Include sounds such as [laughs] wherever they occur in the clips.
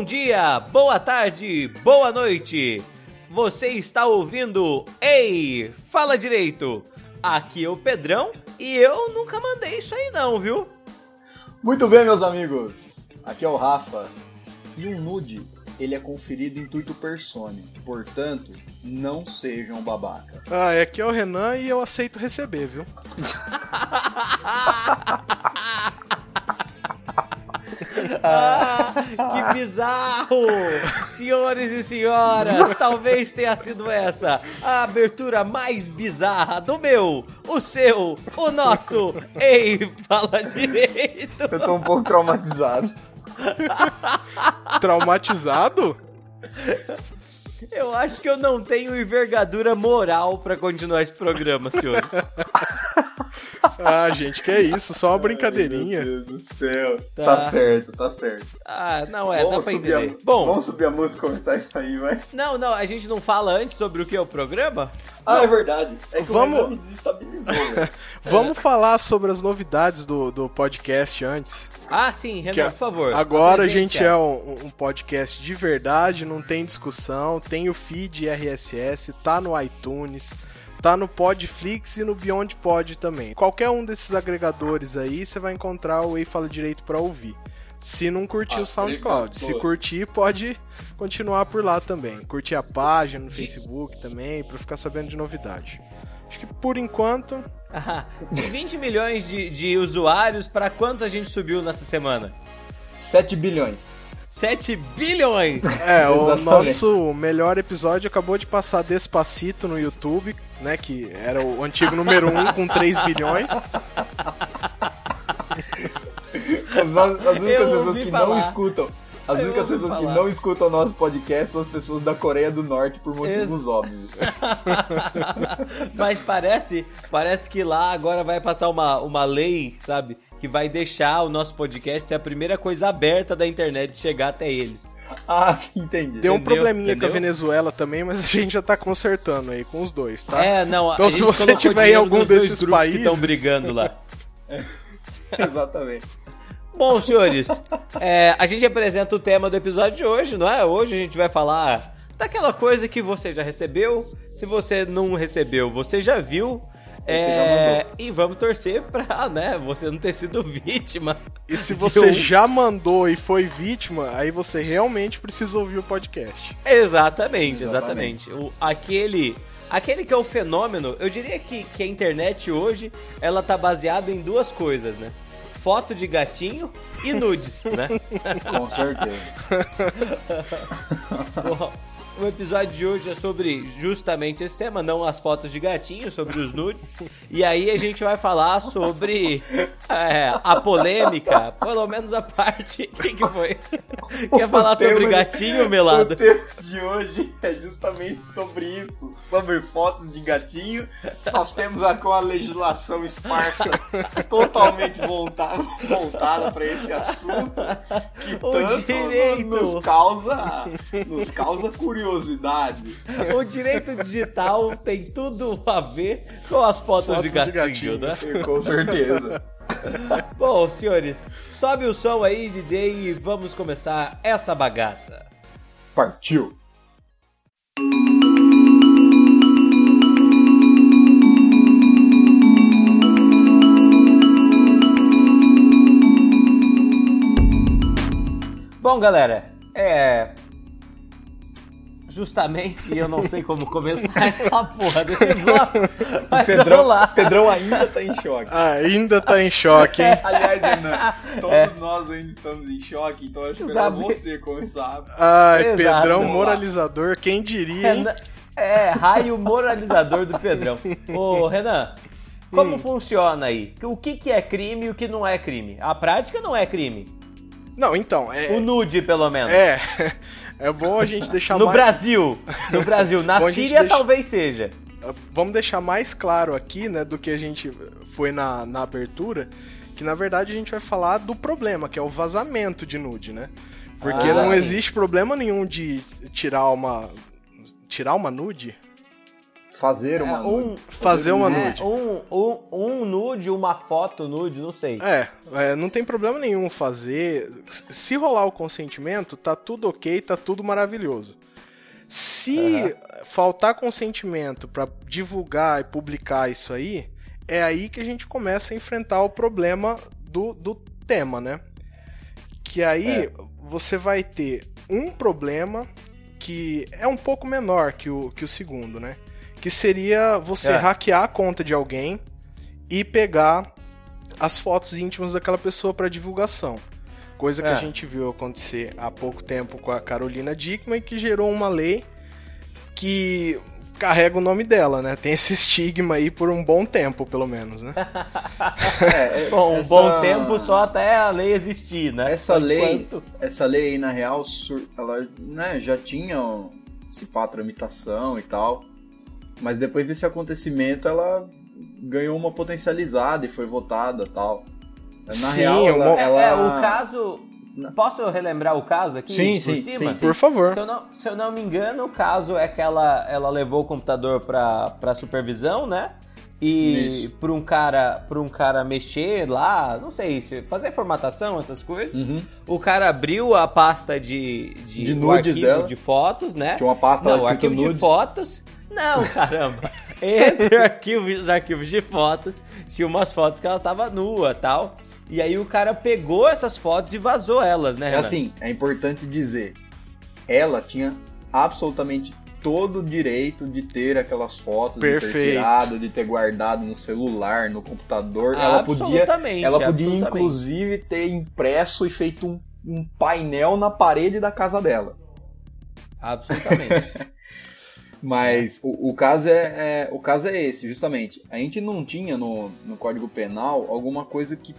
Bom dia, boa tarde, boa noite. Você está ouvindo Ei, fala direito. Aqui é o Pedrão e eu nunca mandei isso aí não, viu? Muito bem, meus amigos. Aqui é o Rafa. E um nude, ele é conferido em intuito persone. Portanto, não sejam babaca. Ah, é aqui é o Renan e eu aceito receber, viu? [laughs] Ah, que bizarro! Senhores e senhoras, talvez tenha sido essa a abertura mais bizarra do meu, o seu, o nosso. Ei, fala direito! Eu tô um pouco traumatizado. Traumatizado? Eu acho que eu não tenho envergadura moral pra continuar esse programa, senhores. [laughs] Ah, gente, que é isso, só uma brincadeirinha. Meu Deus do céu. Tá. Tá, certo, tá certo. Ah, não é, dá pra subir a, entender. Bom, vamos subir a música e começar isso aí, vai. não, não, a gente não fala antes sobre o que é o programa? Ah, é verdade. É que Vamos- o desestabilizou, velho. [laughs] Vamos falar sobre as novidades do, do podcast antes. Ah, sim, Renan, por favor. Agora a gente é um, um podcast de verdade, não tem discussão, tem o feed RSS, tá no iTunes, tá no Podflix e no Beyond Pod também. Qualquer um desses agregadores aí, você vai encontrar o Ei Fala Direito pra ouvir. Se não curtir Ah, o SoundCloud, se curtir, pode continuar por lá também. Curtir a página no Facebook também, pra ficar sabendo de novidade. Acho que por enquanto, Ah, [laughs] de 20 milhões de, de usuários, pra quanto a gente subiu nessa semana? 7 bilhões. 7 bilhões! É, o nosso melhor episódio acabou de passar Despacito no YouTube, né? Que era o antigo número 1 com 3 bilhões. As, as únicas pessoas que falar. não escutam. As Eu únicas pessoas que falar. não escutam o nosso podcast são as pessoas da Coreia do Norte por motivos Ex- óbvios. [laughs] Mas parece, parece que lá agora vai passar uma, uma lei, sabe? Que vai deixar o nosso podcast ser a primeira coisa aberta da internet chegar até eles. [laughs] Ah, entendi. Deu um Entendeu? probleminha Entendeu? com a Venezuela também, mas a gente já tá consertando aí com os dois, tá? É, não, Então, se você tiver em algum desses grupos que estão países- brigando lá. [laughs] Exatamente. Bom, senhores, é, a gente apresenta o tema do episódio de hoje, não é? Hoje a gente vai falar daquela coisa que você já recebeu. Se você não recebeu, você já viu. É, e vamos torcer pra, né, você não ter sido vítima. E se você um- já mandou e foi vítima, aí você realmente precisa ouvir o podcast. Exatamente, exatamente. Exatamente. O, aquele, aquele que é o fenômeno, eu diria que, que a internet hoje, ela tá baseada em duas coisas, né? Foto de gatinho e nudes, né? [laughs] Com certeza. [laughs] Bom, O episódio de hoje é sobre justamente esse tema, não as fotos de gatinho, sobre os nudes. E aí a gente vai falar sobre é, a polêmica, pelo menos a parte. O que, que foi? Quer falar sobre gatinho, Melado? O tema de hoje é justamente sobre isso, sobre fotos de gatinho. Nós temos aqui uma legislação esparsa totalmente voltada, voltada para esse assunto que tanto nos causa, nos causa curiosidade. [laughs] O direito digital tem tudo a ver com as fotos, Fotos de de gatinho, né? Com certeza. [laughs] Bom, senhores, sobe o som aí, DJ, e vamos começar essa bagaça. Partiu. Bom, galera, é. Justamente eu não sei como começar [laughs] essa porra desse bloco. Mas vamos Pedrão, lá. Pedrão ainda tá em choque. Ainda tá em choque, hein? [laughs] Aliás, Renan, todos nós ainda estamos em choque, então acho melhor Sabe- você começar. Ai, Exato. Pedrão Vamos lá. moralizador, quem diria, hein? Renan- É, raio moralizador do Pedrão. Ô, Renan, como funciona aí? O que, que é crime e o que não é crime? A prática não é crime. Não, então, é. O nude, pelo menos. É. É bom a gente deixar No mais. Brasil. No Brasil. [laughs] Na Síria deixa- talvez seja. Vamos deixar mais claro aqui, né, do que a gente foi na, na abertura, que na verdade a gente vai falar do problema, que é o vazamento de nude, né? Porque Ah, não existe problema nenhum de tirar uma. Tirar uma nude? Fazer uma É, um, Fazer uma é, nude. um, um, um nude, uma foto nude, não sei. É, é, não tem problema nenhum fazer. Se rolar o consentimento, tá tudo ok, tá tudo maravilhoso. Se faltar consentimento pra divulgar e publicar isso aí, é aí que a gente começa a enfrentar o problema do, do tema, né? Que aí É. você vai ter um problema que é um pouco menor que o, que o segundo, né? Que seria você É. hackear a conta de alguém e pegar as fotos íntimas daquela pessoa para divulgação. Coisa que É. a gente viu acontecer há pouco tempo com a Carolina Dickman e que gerou uma lei que carrega o nome dela, né? Tem esse estigma aí por um bom tempo, pelo menos, né? [laughs] É, é, Bom, um essa- bom tempo só até a lei existir, né? Essa Por lei, enquanto- essa lei aí, na real, sur- ela né, já tinha um, se pá, tramitação e tal, mas depois desse acontecimento ela ganhou uma potencializada e foi votada e tal. Na Sim, real, ela, uma- ela- É, o caso. Posso relembrar o caso aqui? Sim, por sim, cima? sim, Por favor. Se eu, não, se eu não me engano, o caso é que ela, ela levou o computador pra supervisão, né? E para um cara para um cara mexer lá, não sei, se fazer formatação, essas coisas. Uhum. O cara abriu a pasta de, de, De nudes arquivo dela. de fotos, né? Tinha uma pasta Não, arquivo de nudes. fotos. Não, caramba. [laughs] Entre arquivos, os arquivos de fotos, tinha umas fotos que ela tava nua tal. E aí o cara pegou essas fotos e vazou elas, né, É Renan? assim, é importante dizer, ela tinha absolutamente todo o direito de ter aquelas fotos, de ter Perfeito. tirado, de ter guardado no celular, no computador. ela podia, ela podia inclusive ter impresso e feito um, um painel na parede da casa dela. Absolutamente. [laughs] Mas o, o caso é, é- o caso é esse, justamente. A gente não tinha no, no Código Penal alguma coisa que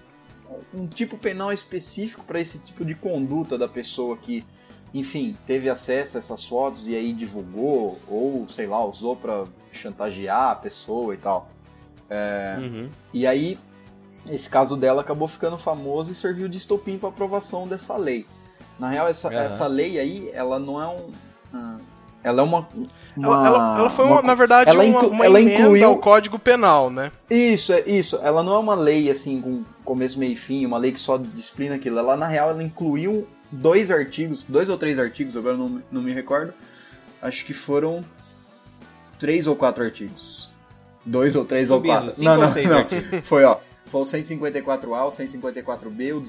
um tipo penal específico para esse tipo de conduta da pessoa que, enfim, teve acesso a essas fotos e aí divulgou ou sei lá usou para chantagear a pessoa e tal. Uhum. E aí esse caso dela acabou ficando famoso e serviu de estopim para aprovação dessa lei. Na real, essa, Aham. essa lei aí, ela não é um. ah, ela é uma. Ela, uma- ela- ela foi, uma- uma- na verdade, ela uma, uma ela emenda incluiu- ao Código Penal, né? Isso, é isso. Ela não é uma lei assim com começo, meio e fim, uma lei que só disciplina aquilo. Ela, na real, ela incluiu dois artigos, dois ou três artigos, agora não, me- não me recordo. Acho que foram três ou quatro artigos. Dois ou três Subindo, ou quatro. cinco não, ou não, seis não. artigos. Foi, ó. Foi o 154A, o 154B, o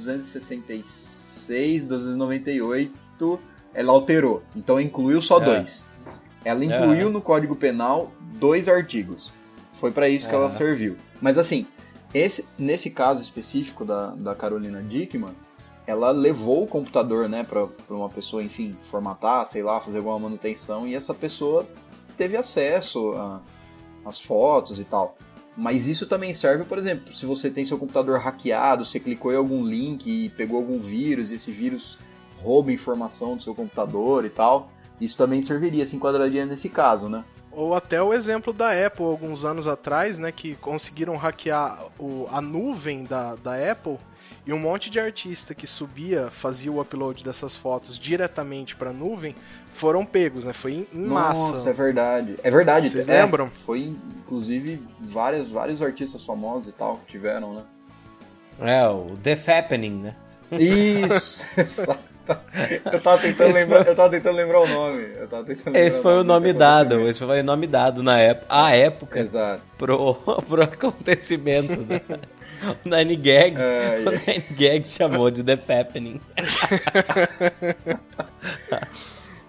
266, 298. Ela alterou. Então incluiu só É. dois. Ela incluiu É. no Código Penal dois artigos. Foi pra isso que É. ela serviu. Mas assim, esse, nesse caso específico da, da Carolina Dickman, ela levou o computador, né, pra uma pessoa, enfim, formatar, sei lá, fazer alguma manutenção, e essa pessoa teve acesso às fotos e tal. Mas isso também serve, por exemplo, se você tem seu computador hackeado, você clicou em algum link e pegou algum vírus, e esse vírus rouba informação do seu computador e tal, isso também serviria, se enquadraria nesse caso, né? Ou até o exemplo da Apple, alguns anos atrás, né? Que conseguiram hackear o- a nuvem da, da Apple e um monte de artista que subia, fazia o upload dessas fotos diretamente pra nuvem, foram pegos, né? Foi em, em Nossa, massa. é verdade. É verdade. Vocês é, lembram? Foi, inclusive, vários, vários artistas famosos e tal que tiveram, né? É, o The Fappening, né? Isso! [laughs] eu, tava tentando Esse lembrar, foi- eu tava tentando lembrar o nome. Eu tava tentando Esse foi o nome dado, esse foi o nome dado na época, a época Exato. pro, [laughs] pro acontecimento. Né? O [laughs] Nine Gag, Ai, o. Nine Gag chamou de The Fappening.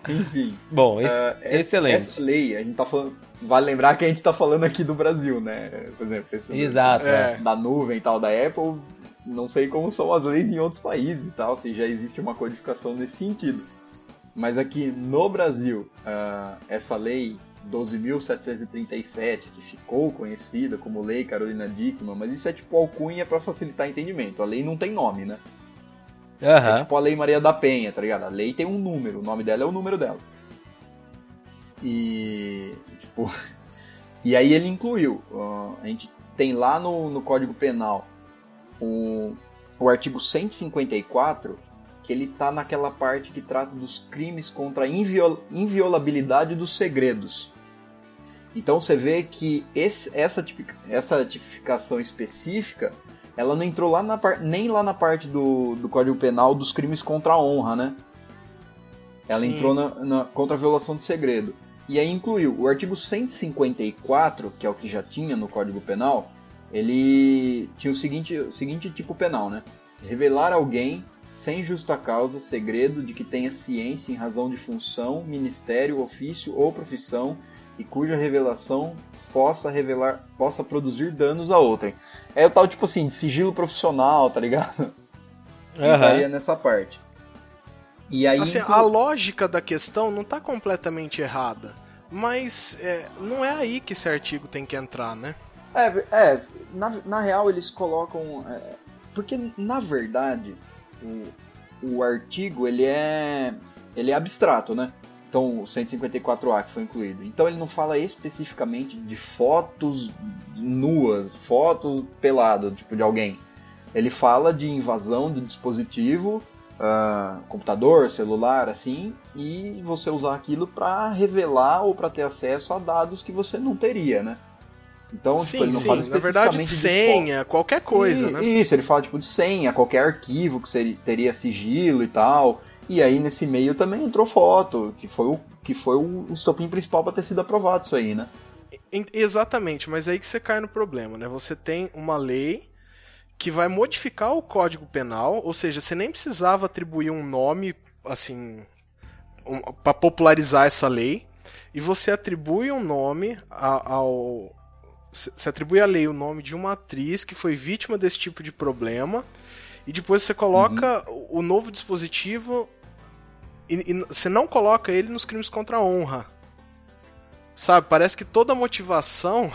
Enfim. Bom, ex- ah, essa- excelente. Essa lei, a gente tá falando. Vale lembrar que a gente tá falando aqui do Brasil, né? Por exemplo, esse Exato, É. é. da nuvem e tal da Apple, não sei como são as leis em outros países e tal, se já existe uma codificação nesse sentido. Mas aqui no Brasil, ah, essa lei 12.737, que ficou conhecida como Lei Carolina Dickmann, mas isso é tipo alcunha para facilitar entendimento. A lei não tem nome, né? É Aham. tipo a Lei Maria da Penha, tá ligado? A lei tem um número, o nome dela é o número dela. E. Tipo. [laughs] E aí ele incluiu. ó, a gente tem lá no, no Código Penal o, o artigo 154, que ele tá naquela parte que trata dos crimes contra a inviol, inviolabilidade dos segredos. Então você vê que esse, essa, tipica, essa tipificação específica, ela não entrou lá na nem lá na parte do, do Código Penal dos crimes contra a honra, né? Ela Sim. entrou na, na, contra a violação de segredo. E aí incluiu o artigo 154, que é o que já tinha no Código Penal, ele tinha o seguinte, o seguinte tipo penal, né? Revelar alguém sem justa causa segredo de que tenha ciência em razão de função, ministério, ofício ou profissão e cuja revelação possa revelar, possa produzir danos a outrem. É o tal tipo assim, de sigilo profissional, tá ligado? Uhum. E nessa parte. E aí assim, a lógica da questão não está completamente errada, mas é, não é aí que esse artigo tem que entrar, né? É, é na, na real eles colocam, é, porque na verdade o, o artigo ele é ele é abstrato, né? Então, o 154A que foi incluído. Então, ele não fala especificamente de fotos nuas, fotos peladas, tipo de alguém. Ele fala de invasão de dispositivo, uh, computador, celular, assim, e você usar aquilo para revelar ou para ter acesso a dados que você não teria, né? Então, sim, tipo, ele não sim. fala especificamente Na verdade, de senha, de... qualquer coisa, e, né? Isso, ele fala tipo de senha, qualquer arquivo que seria, teria sigilo e tal. E aí nesse meio também entrou foto, que foi o, que foi o estopim principal para ter sido aprovado isso aí, né? Exatamente, mas aí que você cai no problema, né? Você tem uma lei que vai modificar o Código Penal, ou seja, você nem precisava atribuir um nome assim um, para popularizar essa lei, e você atribui um nome ao você atribui à lei o nome de uma atriz que foi vítima desse tipo de problema e depois você coloca uhum. o novo dispositivo e, e, você não coloca ele nos crimes contra a honra. Sabe? Parece que toda a motivação.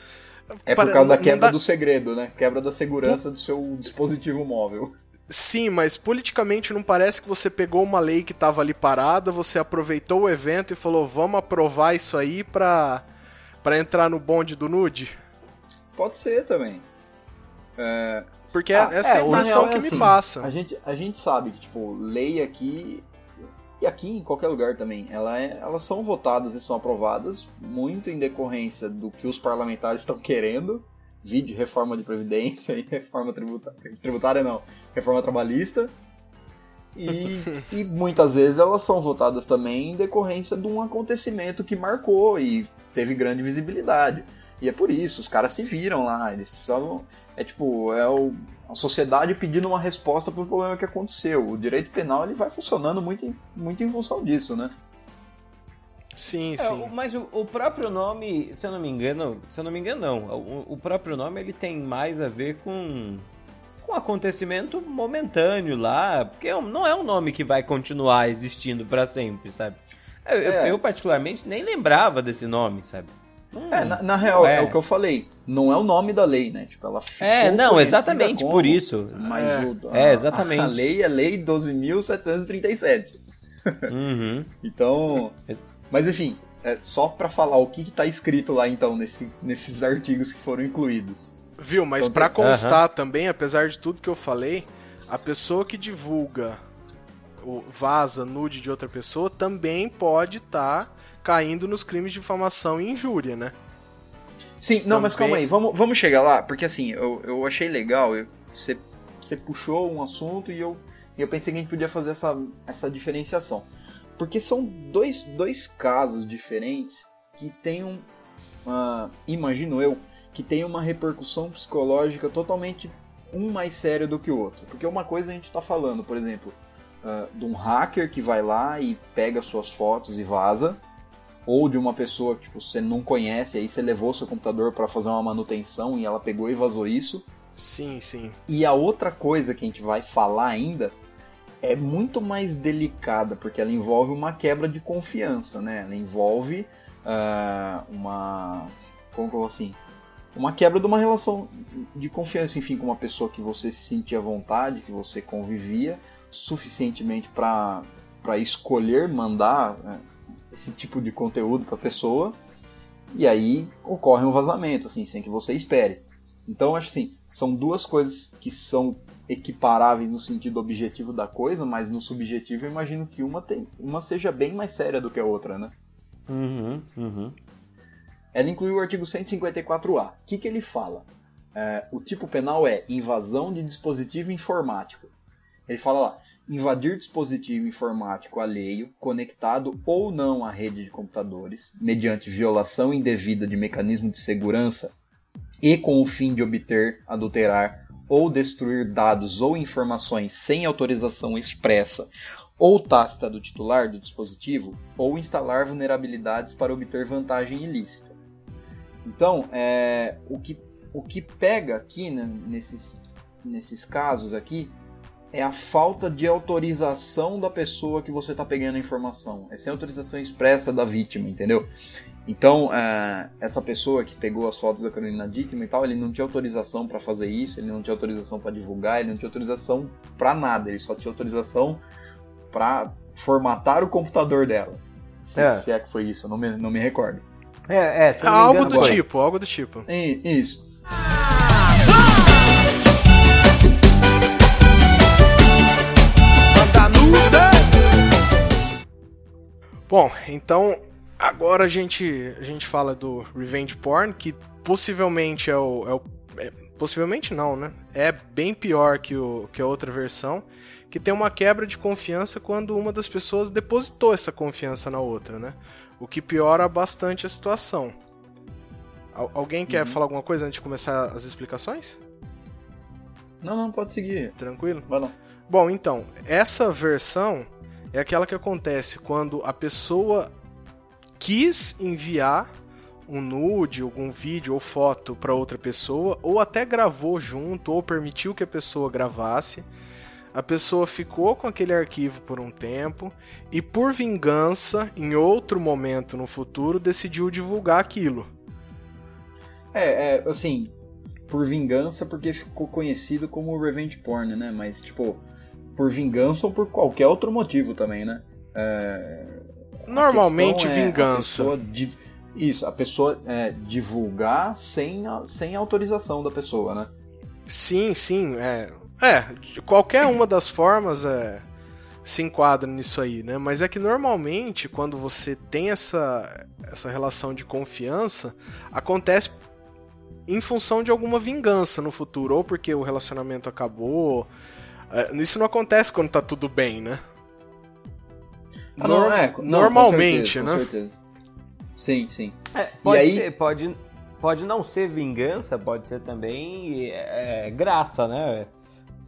[laughs] é por causa da quebra dá... do segredo, né? Quebra da segurança do seu dispositivo móvel. Sim, mas politicamente não parece que você pegou uma lei que estava ali parada, você aproveitou o evento e falou: vamos aprovar isso aí pra, pra entrar no bonde do nude? Pode ser também. É, porque ah, essa é, a impressão é que assim, me passa. A gente, a gente sabe que, tipo, lei aqui e aqui em qualquer lugar também, ela é, elas são votadas e são aprovadas muito em decorrência do que os parlamentares estão querendo, vide reforma de previdência [laughs] e reforma tributária, tributária não, reforma trabalhista. E, e muitas vezes elas são votadas também em decorrência de um acontecimento que marcou e teve grande visibilidade. E é por isso, os caras se viram lá, eles precisavam. É tipo, é o, a sociedade pedindo uma resposta para o problema que aconteceu. O direito penal ele vai funcionando muito em, muito em função disso, né? Sim, é, sim. Mas o, o, próprio nome, se eu não me engano, se eu não me engano, não. O, o próprio nome ele tem mais a ver com com um acontecimento momentâneo lá, porque é não é um nome que vai continuar existindo para sempre, sabe? Eu, é. eu, eu, particularmente nem lembrava desse nome, sabe? Hum, é, na, na real, é. é. o que eu falei. Não é o nome da lei, né? Tipo, ela É, não, exatamente como, por isso. Mas é, o, a, é, exatamente. [laughs] A lei é lei 12.737. Uhum. [laughs] então. Mas enfim, é só para falar o que, está escrito lá então nesse, nesses artigos que foram incluídos. Viu, mas então, para constar uhum. também, apesar de tudo que eu falei, a pessoa que divulga o vaza nude de outra pessoa também pode estar tá caindo nos crimes de difamação e injúria, né? Sim, não, Também... mas calma aí, vamos, vamos chegar lá, porque assim, eu, eu achei legal, você, você puxou um assunto e eu, eu pensei que a gente podia fazer essa, essa diferenciação. Porque são dois, dois casos diferentes que tem um. Uh, imagino eu, que tem uma repercussão psicológica totalmente um mais sério do que o outro. Porque uma coisa a gente está falando, por exemplo, uh, de um hacker que vai lá e pega suas fotos e vaza, ou de uma pessoa que tipo, você não conhece, aí você levou seu computador para fazer uma manutenção e ela pegou e vazou isso. Sim, sim. E a outra coisa que a gente vai falar ainda é muito mais delicada, porque ela envolve uma quebra de confiança, né? Ela envolve uh, uma. Como que eu vou assim? Uma quebra de uma relação de confiança, enfim, com uma pessoa que você se sentia à vontade, que você convivia suficientemente para escolher mandar. Né? esse tipo de conteúdo para a pessoa e aí ocorre um vazamento, assim, sem que você espere. Então, acho assim, são duas coisas que são equiparáveis no sentido objetivo da coisa, mas no subjetivo eu imagino que uma, tem, uma seja bem mais séria do que a outra, né? Uhum, uhum. Ela incluiu o artigo 154A. O que, que ele fala? É, o tipo penal é invasão de dispositivo informático. Ele fala lá, invadir dispositivo informático alheio, conectado ou não à rede de computadores, mediante violação indevida de mecanismo de segurança e com o fim de obter, adulterar ou destruir dados ou informações sem autorização expressa ou tácita do titular do dispositivo, ou instalar vulnerabilidades para obter vantagem ilícita. Então, é, o, que, o que pega aqui né, nesses, nesses casos aqui é a falta de autorização da pessoa que você está pegando a informação. É sem autorização expressa da vítima, entendeu? Então, é, essa pessoa que pegou as fotos da Carolina Dickman e tal, ele não tinha autorização para fazer isso, ele não tinha autorização para divulgar, ele não tinha autorização para nada, ele só tinha autorização para formatar o computador dela. Se é. se é. que foi isso, eu não me, não me recordo. É, é, se algo do foi. tipo, algo do tipo. isso. Bom, então agora a gente, a gente fala do Revenge Porn, que possivelmente é o. É o é, possivelmente não, né? É bem pior que, o, que a outra versão, que tem uma quebra de confiança quando uma das pessoas depositou essa confiança na outra, né? O que piora bastante a situação. Al alguém quer uhum. falar alguma coisa antes de começar as explicações? Não, não, pode seguir. Tranquilo? Vai lá. Bom, então, essa versão é aquela que acontece quando a pessoa quis enviar um nude, algum vídeo ou foto para outra pessoa, ou até gravou junto, ou permitiu que a pessoa gravasse. A pessoa ficou com aquele arquivo por um tempo e, por vingança, em outro momento no futuro, decidiu divulgar aquilo. É, é assim, por vingança porque ficou conhecido como revenge porn, né? Mas, tipo, por vingança ou por qualquer outro motivo também, né? É... Normalmente é vingança. A div... Isso, a pessoa é, divulgar sem, a, sem autorização da pessoa, né? Sim, sim. É, é qualquer uma das formas é, se enquadra nisso aí, né? Mas é que normalmente, quando você tem essa, essa relação de confiança, acontece em função de alguma vingança no futuro, ou porque o relacionamento acabou, é, isso não acontece quando tá tudo bem, né? Ah, não, é, não, Normalmente, com certeza, né? Com certeza. Sim, sim. É, pode, aí... ser, pode, pode não ser vingança, pode ser também é, graça, né?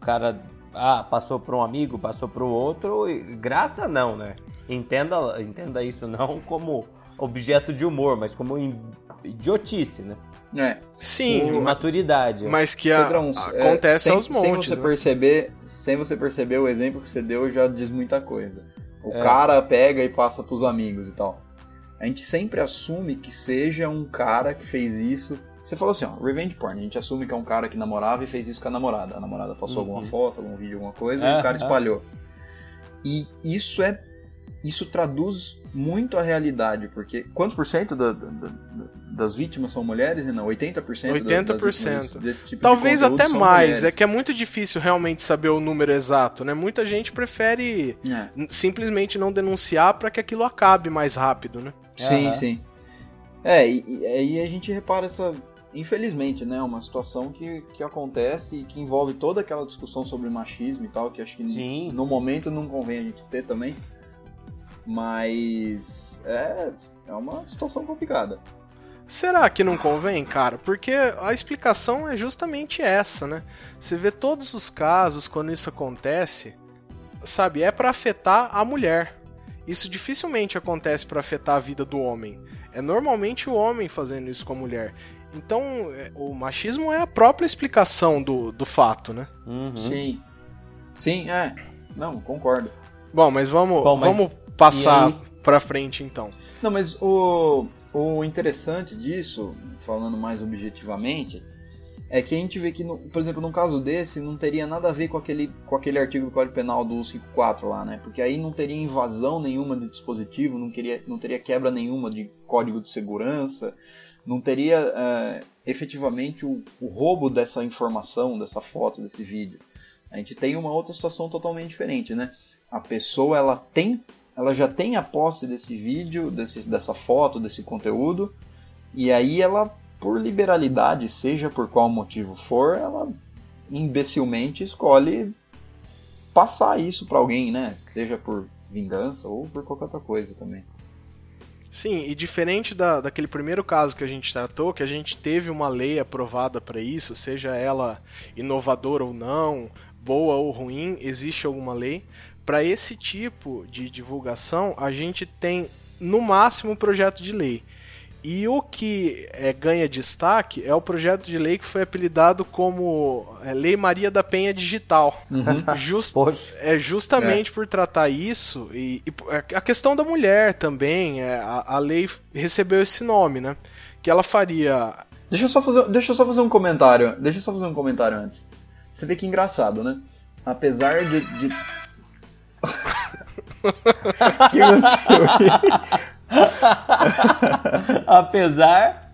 O cara ah, passou para um amigo, passou para o outro, graça não, né? Entenda, entenda isso não como objeto de humor, mas como idiotice, né? É. Sim. Com maturidade. Mas que a, Pedrão, acontece é, sem, aos montes. Sem você, né? perceber, sem você perceber, o exemplo que você deu já diz muita coisa. O é. cara pega e passa pros amigos e tal. A gente sempre assume que seja um cara que fez isso. Você falou assim, ó, revenge porn. A gente assume que é um cara que namorava e fez isso com a namorada. A namorada passou uhum. alguma foto, algum vídeo, alguma coisa, e o cara espalhou. E isso é isso traduz muito a realidade, porque quantos por cento da, da, das vítimas são mulheres? Não, 80%, 80%. desse tipo Talvez de até mais, mulheres. é que é muito difícil realmente saber o número exato, né? Muita gente prefere é. simplesmente não denunciar para que aquilo acabe mais rápido, né? Sim, uhum. sim. É, e aí a gente repara essa, infelizmente, né, uma situação que, que acontece e que envolve toda aquela discussão sobre machismo e tal, que acho que no, no momento não convém a gente ter também. Mas é, é uma situação complicada. Será que não convém, cara? Porque a explicação é justamente essa, né? Você vê todos os casos quando isso acontece, sabe, é para afetar a mulher. Isso dificilmente acontece para afetar a vida do homem. É normalmente o homem fazendo isso com a mulher. Então, é, o machismo é a própria explicação do, do fato, né? Uhum. Sim. Sim, é. Não, concordo. Bom, mas vamos, Bom, mas... vamos passar aí... pra frente então. Não, mas o, o interessante disso, falando mais objetivamente, é que a gente vê que, no, por exemplo, num caso desse, não teria nada a ver com aquele, com aquele artigo do Código Penal do 154 lá, né? Porque aí não teria invasão nenhuma de dispositivo, não, queria, não teria quebra nenhuma de código de segurança, não teria é, efetivamente o, o roubo dessa informação, dessa foto, desse vídeo. A gente tem uma outra situação totalmente diferente, né? A pessoa ela tem ela já tem a posse desse vídeo, desse, dessa foto, desse conteúdo, E aí ela, por liberalidade, seja por qual motivo for, ela imbecilmente escolhe passar isso para alguém, né? Seja por vingança ou por qualquer outra coisa também. Sim, e diferente da, daquele primeiro caso que a gente tratou, que a gente teve uma lei aprovada para isso, seja ela inovadora ou não, boa ou ruim, existe alguma lei. Para esse tipo de divulgação, a gente tem no máximo um projeto de lei. E o que é, ganha destaque é o projeto de lei que foi apelidado como é, Lei Maria da Penha Digital. Uhum. [laughs] Just, é justamente é. por tratar isso e, e, é, a questão da mulher também. É, a, a, lei recebeu esse nome, né? Que ela faria. Deixa eu só fazer, deixa só fazer um comentário. Deixa eu só fazer um comentário antes. Você vê que engraçado, né? Apesar de. de... [laughs] que aconteceu? [laughs] Apesar.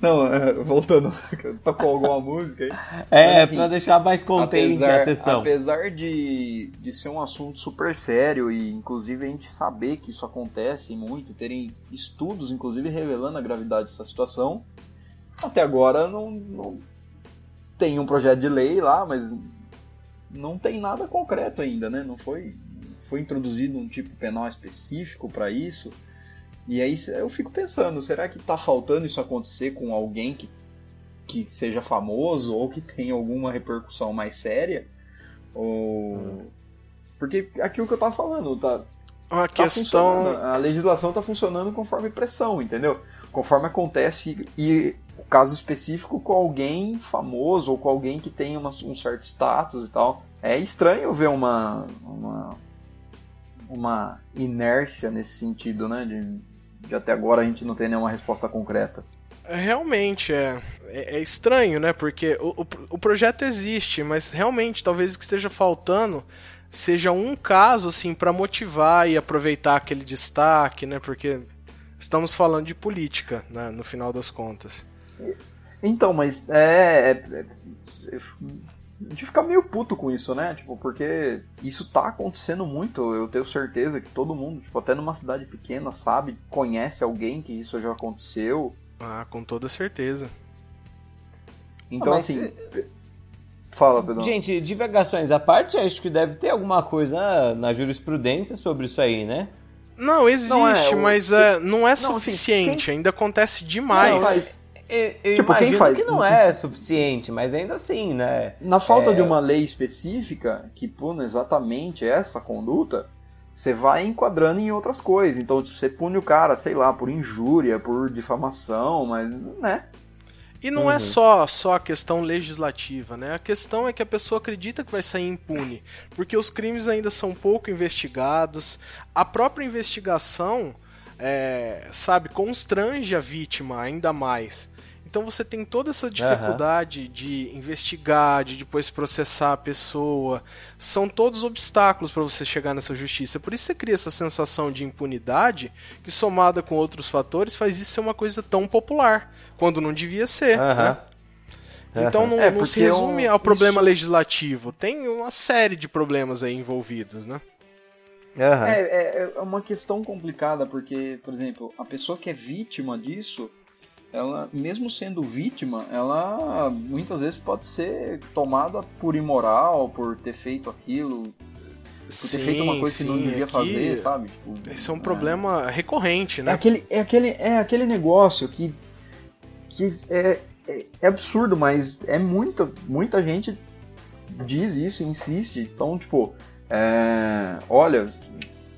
Não, é, voltando, [laughs] tocou alguma música aí? É, assim, pra deixar mais contente apesar, a sessão. Apesar de, de ser um assunto super sério e inclusive a gente saber que isso acontece muito, terem estudos inclusive revelando a gravidade dessa situação, até agora não, não tem um projeto de lei lá, mas não tem nada concreto ainda, né? Não foi, foi introduzido um tipo penal específico para isso. E aí eu fico pensando, será que tá faltando isso acontecer com alguém que, que seja famoso ou que tenha alguma repercussão mais séria? Ou. Hum. Porque aquilo que eu tava falando, tá. Uma tá questão. A legislação tá funcionando conforme pressão, entendeu? Conforme acontece e o caso específico com alguém famoso ou com alguém que tem uma, um certo status e tal. É estranho ver uma, uma, uma inércia nesse sentido, né? De, até agora a gente não tem nenhuma resposta concreta. É, realmente é, é, é estranho, né? Porque o, o, o, projeto existe, mas realmente talvez o que esteja faltando seja um caso assim para motivar e aproveitar aquele destaque, né? Porque estamos falando de política, né? No final das contas. Então, mas é, é, é a gente fica meio puto com isso, né? Tipo, porque isso tá acontecendo muito. Eu tenho certeza que todo mundo, tipo, até numa cidade pequena, sabe, conhece alguém que isso já aconteceu. Ah, com toda certeza. Então, ah, assim. Fala, Pedro. Gente, divagações à parte, acho que deve ter alguma coisa na jurisprudência sobre isso aí, né? Não, existe, não é, mas é, não é não, suficiente. Assim, quem... Ainda acontece demais. Não, mas eu, eu tipo, quem faz... que não é suficiente, mas ainda assim, né? Na falta é... de uma lei específica que pune exatamente essa conduta, você vai enquadrando em outras coisas. Então você pune o cara, sei lá, por injúria, por difamação, mas, né? E não é uhum. é só, só a questão legislativa, né? A questão é que a pessoa acredita que vai sair impune, porque os crimes ainda são pouco investigados, a própria investigação, é, sabe, constrange a vítima ainda mais. Então você tem toda essa dificuldade uhum. de investigar, de depois processar a pessoa. São todos obstáculos para você chegar nessa justiça. Por isso você cria essa sensação de impunidade que, somada com outros fatores, faz isso ser uma coisa tão popular, quando não devia ser. Uhum. Né? Então não, é, não se resume ao problema legislativo. Tem uma série de problemas aí envolvidos, né? Uhum. É, é, é uma questão complicada, porque, por exemplo, a pessoa que é vítima disso ela, mesmo sendo vítima, ela muitas vezes pode ser tomada por imoral, por ter feito aquilo, por sim, ter feito uma coisa sim, que não devia aqui, fazer, sabe? Tipo, esse é um é, problema recorrente, né? É aquele, é aquele, é aquele negócio que, que é, é, é absurdo, mas é muita, muita gente diz isso, insiste. Então, tipo, é, olha,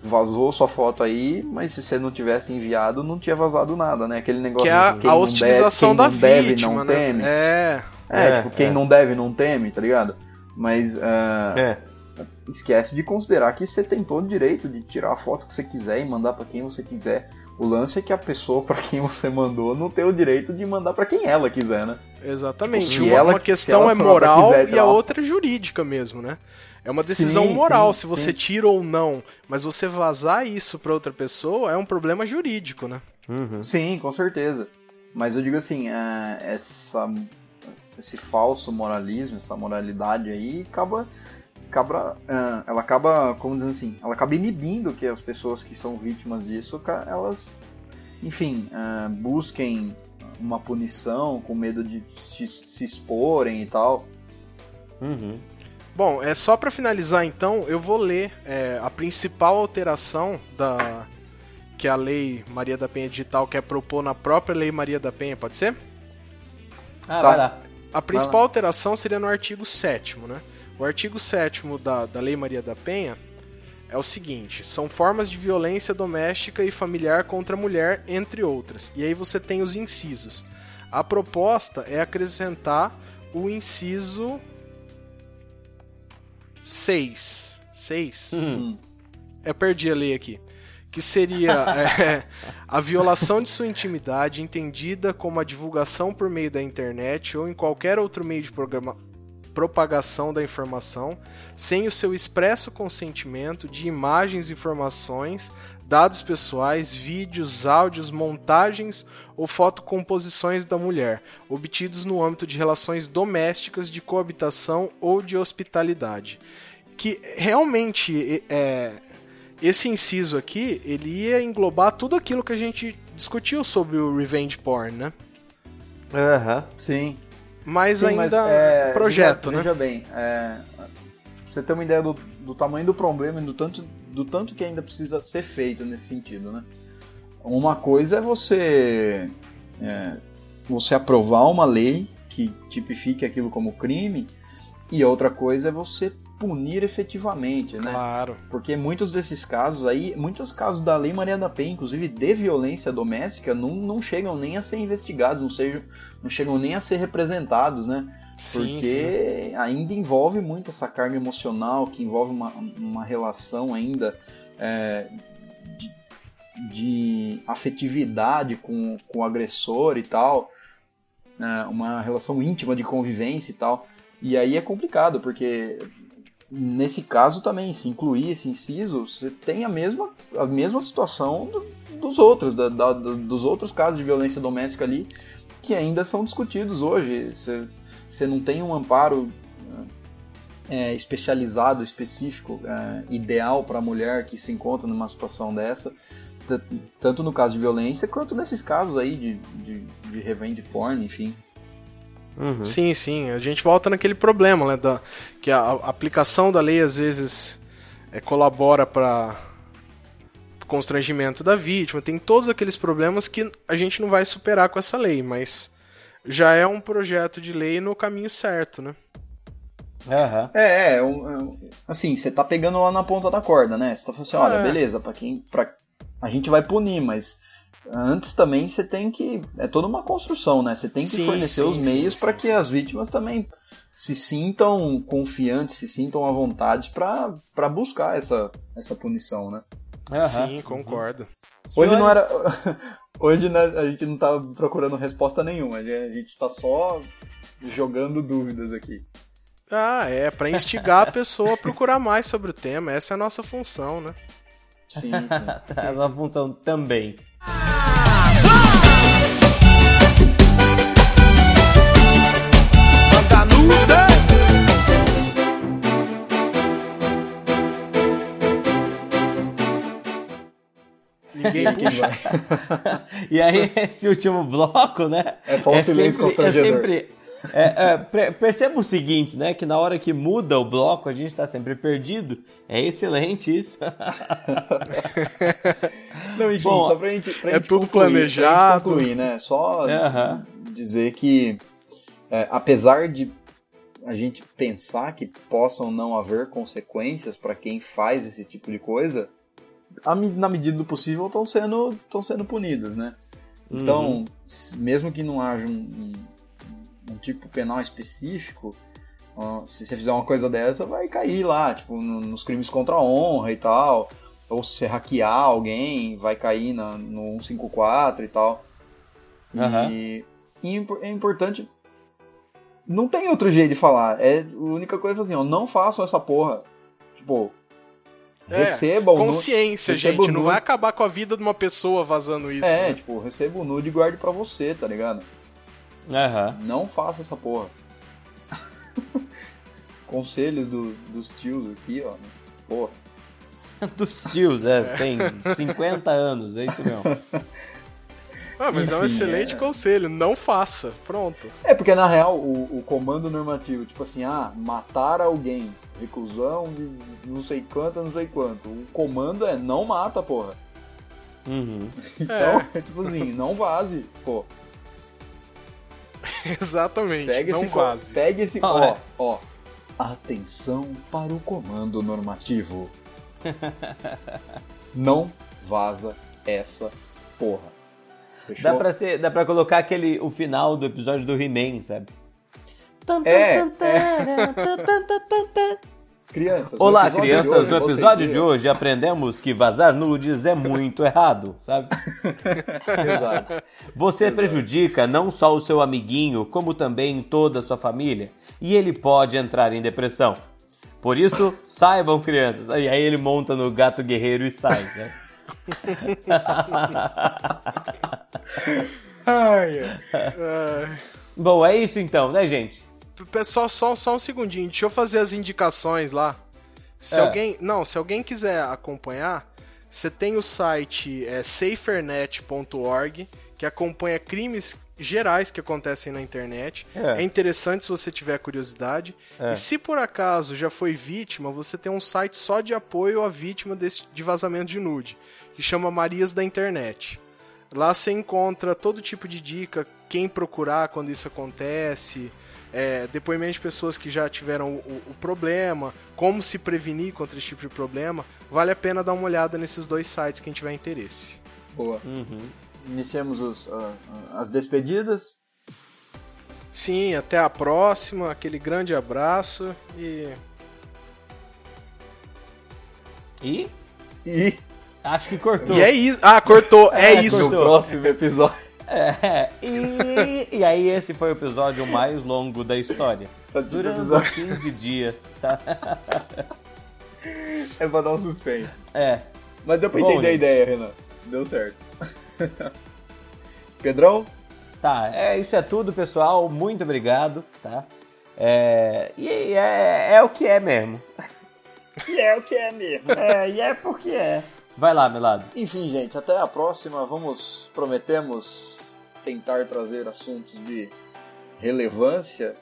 vazou sua foto aí, mas se você não tivesse enviado, não tinha vazado nada, né? Aquele negócio que é a, de a hostilização deve, da deve, vítima, não né? teme. É. É, é tipo, quem é. não deve não teme, tá ligado? Mas uh, é. esquece de considerar que você tem todo o direito de tirar a foto que você quiser e mandar para quem você quiser. O lance é que a pessoa para quem você mandou não tem o direito de mandar para quem ela quiser, né? Exatamente. Uma, ela, uma questão é moral quiser, e a outra é jurídica mesmo, né? É uma decisão sim, moral sim, se você sim. tira ou não, mas você vazar isso para outra pessoa é um problema jurídico, né? Uhum. Sim, com certeza. Mas eu digo assim, é, essa, esse falso moralismo, essa moralidade aí acaba, acaba, é, ela acaba, como dizendo assim, ela acaba inibindo que as pessoas que são vítimas disso, elas, enfim, é, busquem uma punição, com medo de se, se exporem e tal. Uhum. Bom, é só para finalizar então, eu vou ler é, a principal alteração da que a Lei Maria da Penha Digital quer propor na própria Lei Maria da Penha, pode ser? Ah, vai lá. A principal alteração seria no artigo 7 né? O artigo 7 da, da Lei Maria da Penha é o seguinte: são formas de violência doméstica e familiar contra a mulher, entre outras. E aí você tem os incisos. A proposta é acrescentar o inciso 6. 6? Uhum. Eu perdi a lei aqui. Que seria [laughs] é, a violação de sua intimidade entendida como a divulgação por meio da internet ou em qualquer outro meio de programa, propagação da informação sem o seu expresso consentimento de imagens, informações, dados pessoais, vídeos, áudios, montagens ou fotocomposições da mulher, obtidos no âmbito de relações domésticas de coabitação ou de hospitalidade. Que realmente é, esse inciso aqui, ele ia englobar tudo aquilo que a gente discutiu sobre o revenge porn, né? Aham. Uhum. Sim. Mas Sim, ainda mas, é, projeto, veja, né? Veja bem, é, você tem uma ideia do, do tamanho do problema e do tanto, do tanto que ainda precisa ser feito nesse sentido, né? Uma coisa é você é, você aprovar uma lei que tipifique aquilo como crime e outra coisa é você punir efetivamente, né? Claro. Porque muitos desses casos aí, muitos casos da Lei Maria da Penha, inclusive de violência doméstica, não, não chegam nem a ser investigados, não, sejam, não chegam nem a ser representados, né? Sim, Porque sim. ainda envolve muito essa carga emocional, que envolve uma, uma relação ainda é, de, de, afetividade com, com o agressor e tal, né? uma relação íntima de convivência e tal. E aí é complicado, porque nesse caso também, se incluir esse inciso, você tem a mesma, a mesma situação do, dos outros, da, da, dos outros casos de violência doméstica ali, que ainda são discutidos hoje. Você, você não tem um amparo é, especializado, específico, é, ideal para a mulher que se encontra numa situação dessa, tanto no caso de violência quanto nesses casos aí de, de, de revenge porn, enfim. Uhum. Sim, sim. A gente volta naquele problema, né? Da, que a, a aplicação da lei às vezes é, colabora para constrangimento da vítima. Tem todos aqueles problemas que a gente não vai superar com essa lei, mas já é um projeto de lei no caminho certo, né? Uhum. É, é, um, assim, você tá pegando lá na ponta da corda, né? Você tá falando assim, olha, é. beleza, para quem, pra, a gente vai punir, mas antes também você tem que. É toda uma construção, né? Você tem que sim, fornecer sim, os meios para que as vítimas também se sintam confiantes, se sintam à vontade para buscar essa, essa punição, né? Uhum. Sim, concordo. Hoje não era. [laughs] Hoje né, a gente não tá procurando resposta nenhuma, a gente está só jogando dúvidas aqui. Ah, é, para instigar a pessoa a procurar mais sobre o tema. Essa é a nossa função, né? Sim, sim. [laughs] é a nossa função também. Ninguém puxa. e aí, esse último bloco, né? É só um é silêncio sempre, é sempre é, é, perceba o seguinte, né? Que na hora que muda o bloco, a gente está sempre perdido. É excelente isso. [laughs] Não, enfim, Bom, só pra gente, pra é gente tudo concluir, planejado. Concluir, né? Só dizer que, é, apesar de a gente pensar que possam não haver consequências para quem faz esse tipo de coisa, na medida do possível estão sendo, sendo punidas, né? Então, uhum. mesmo que não haja um, um tipo penal específico, se você fizer uma coisa dessa, vai cair lá, tipo, nos crimes contra a honra e tal. Ou se hackear alguém, vai cair na, no 154 e tal. Uhum. E, e, é importante. Não tem outro jeito de falar. É a única coisa assim, ó, não façam essa porra. Tipo, é, receba o Consciência, nude, gente. Não vai acabar com a vida de uma pessoa vazando isso. É, né? tipo, receba o nude e guarde pra você, tá ligado? Uhum. Não faça essa porra. [laughs] Conselhos do, dos tios aqui, ó. Porra. [laughs] dos tios, é, tem 50 anos, é isso mesmo. [laughs] Ah, mas é um Enfim, excelente é. conselho. Não faça. Pronto. É porque na real o, o comando normativo, tipo assim, ah, matar alguém, reclusão de não sei quanto, não sei quanto. O comando é não mata, porra. Uhum. [laughs] Então, é. tipo assim, não vaze, pô. [laughs] Exatamente. Pega não esse, co- vaze. pega esse, Ah, ó, é. ó. Atenção para o comando normativo. [laughs] não vaza essa porra. Fechou? Dá pra, ser, dá pra colocar aquele, o final do episódio do He-Man, sabe? É, Crianças. no Olá, crianças. no episódio de hoje aprendemos que vazar nudes é muito errado, sabe? [laughs] Exato. Você prejudica não só o seu amiguinho, como também toda a sua família, e ele pode entrar em depressão. Por isso, saibam, crianças. E aí ele monta no gato guerreiro e sai, né? Ai, ai. Bom, é isso então, né, gente? Pessoal, só, só um segundinho. Deixa eu fazer as indicações lá. Se É. alguém. Não, se alguém quiser acompanhar, você tem o site é, safernet.org, que acompanha crimes gerais que acontecem na internet. É. É, interessante se você tiver curiosidade. É. E se por acaso já foi vítima, você tem um site só de apoio à vítima desse, de vazamento de nude, que chama Marias da Internet. Lá você encontra todo tipo de dica, quem procurar quando isso acontece, é, depoimento de pessoas que já tiveram o, o problema, como se prevenir contra esse tipo de problema. Vale a pena dar uma olhada nesses dois sites quem tiver interesse. Boa. Uhum. Iniciamos os, ah, as despedidas. Sim, até a próxima, aquele grande abraço e E E acho que cortou. E é isso. Ah, cortou. [laughs] É, É, isso. no cortou. próximo episódio. É, e, e aí esse foi o episódio mais longo da história. Tá tipo Durando episódio. 15 dias, sabe? É pra dar um suspense. É. Mas deu pra Bom, entender a gente. ideia, Renan. Deu certo. [laughs] Pedrão? Tá, é, isso é tudo, pessoal. Muito obrigado, tá? É, e é, é o que é mesmo. E é o que é mesmo. É, e é porque é. Vai lá, Melado. Enfim, gente, até a próxima. Vamos, prometemos tentar trazer assuntos de relevância.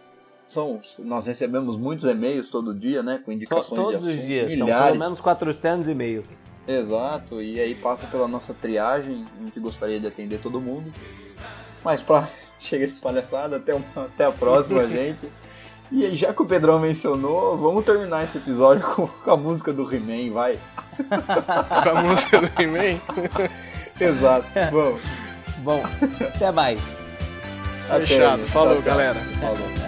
São, nós recebemos muitos e-mails todo dia, né? Com To- indicações de todos os assuntos. dias, são milhares. pelo menos 400 e-mails. Exato, e aí passa pela nossa triagem, a gente gostaria de atender todo mundo. Mas pra [laughs] chega de palhaçada, até, uma- até a próxima, [laughs] gente. E aí, já que o Pedrão mencionou, vamos terminar esse episódio com, com a música do He-Man, vai. [laughs] Com a música do He-Man. Exato, vamos. Bom, até mais. Até, Fechado. Falou, galera. Falou.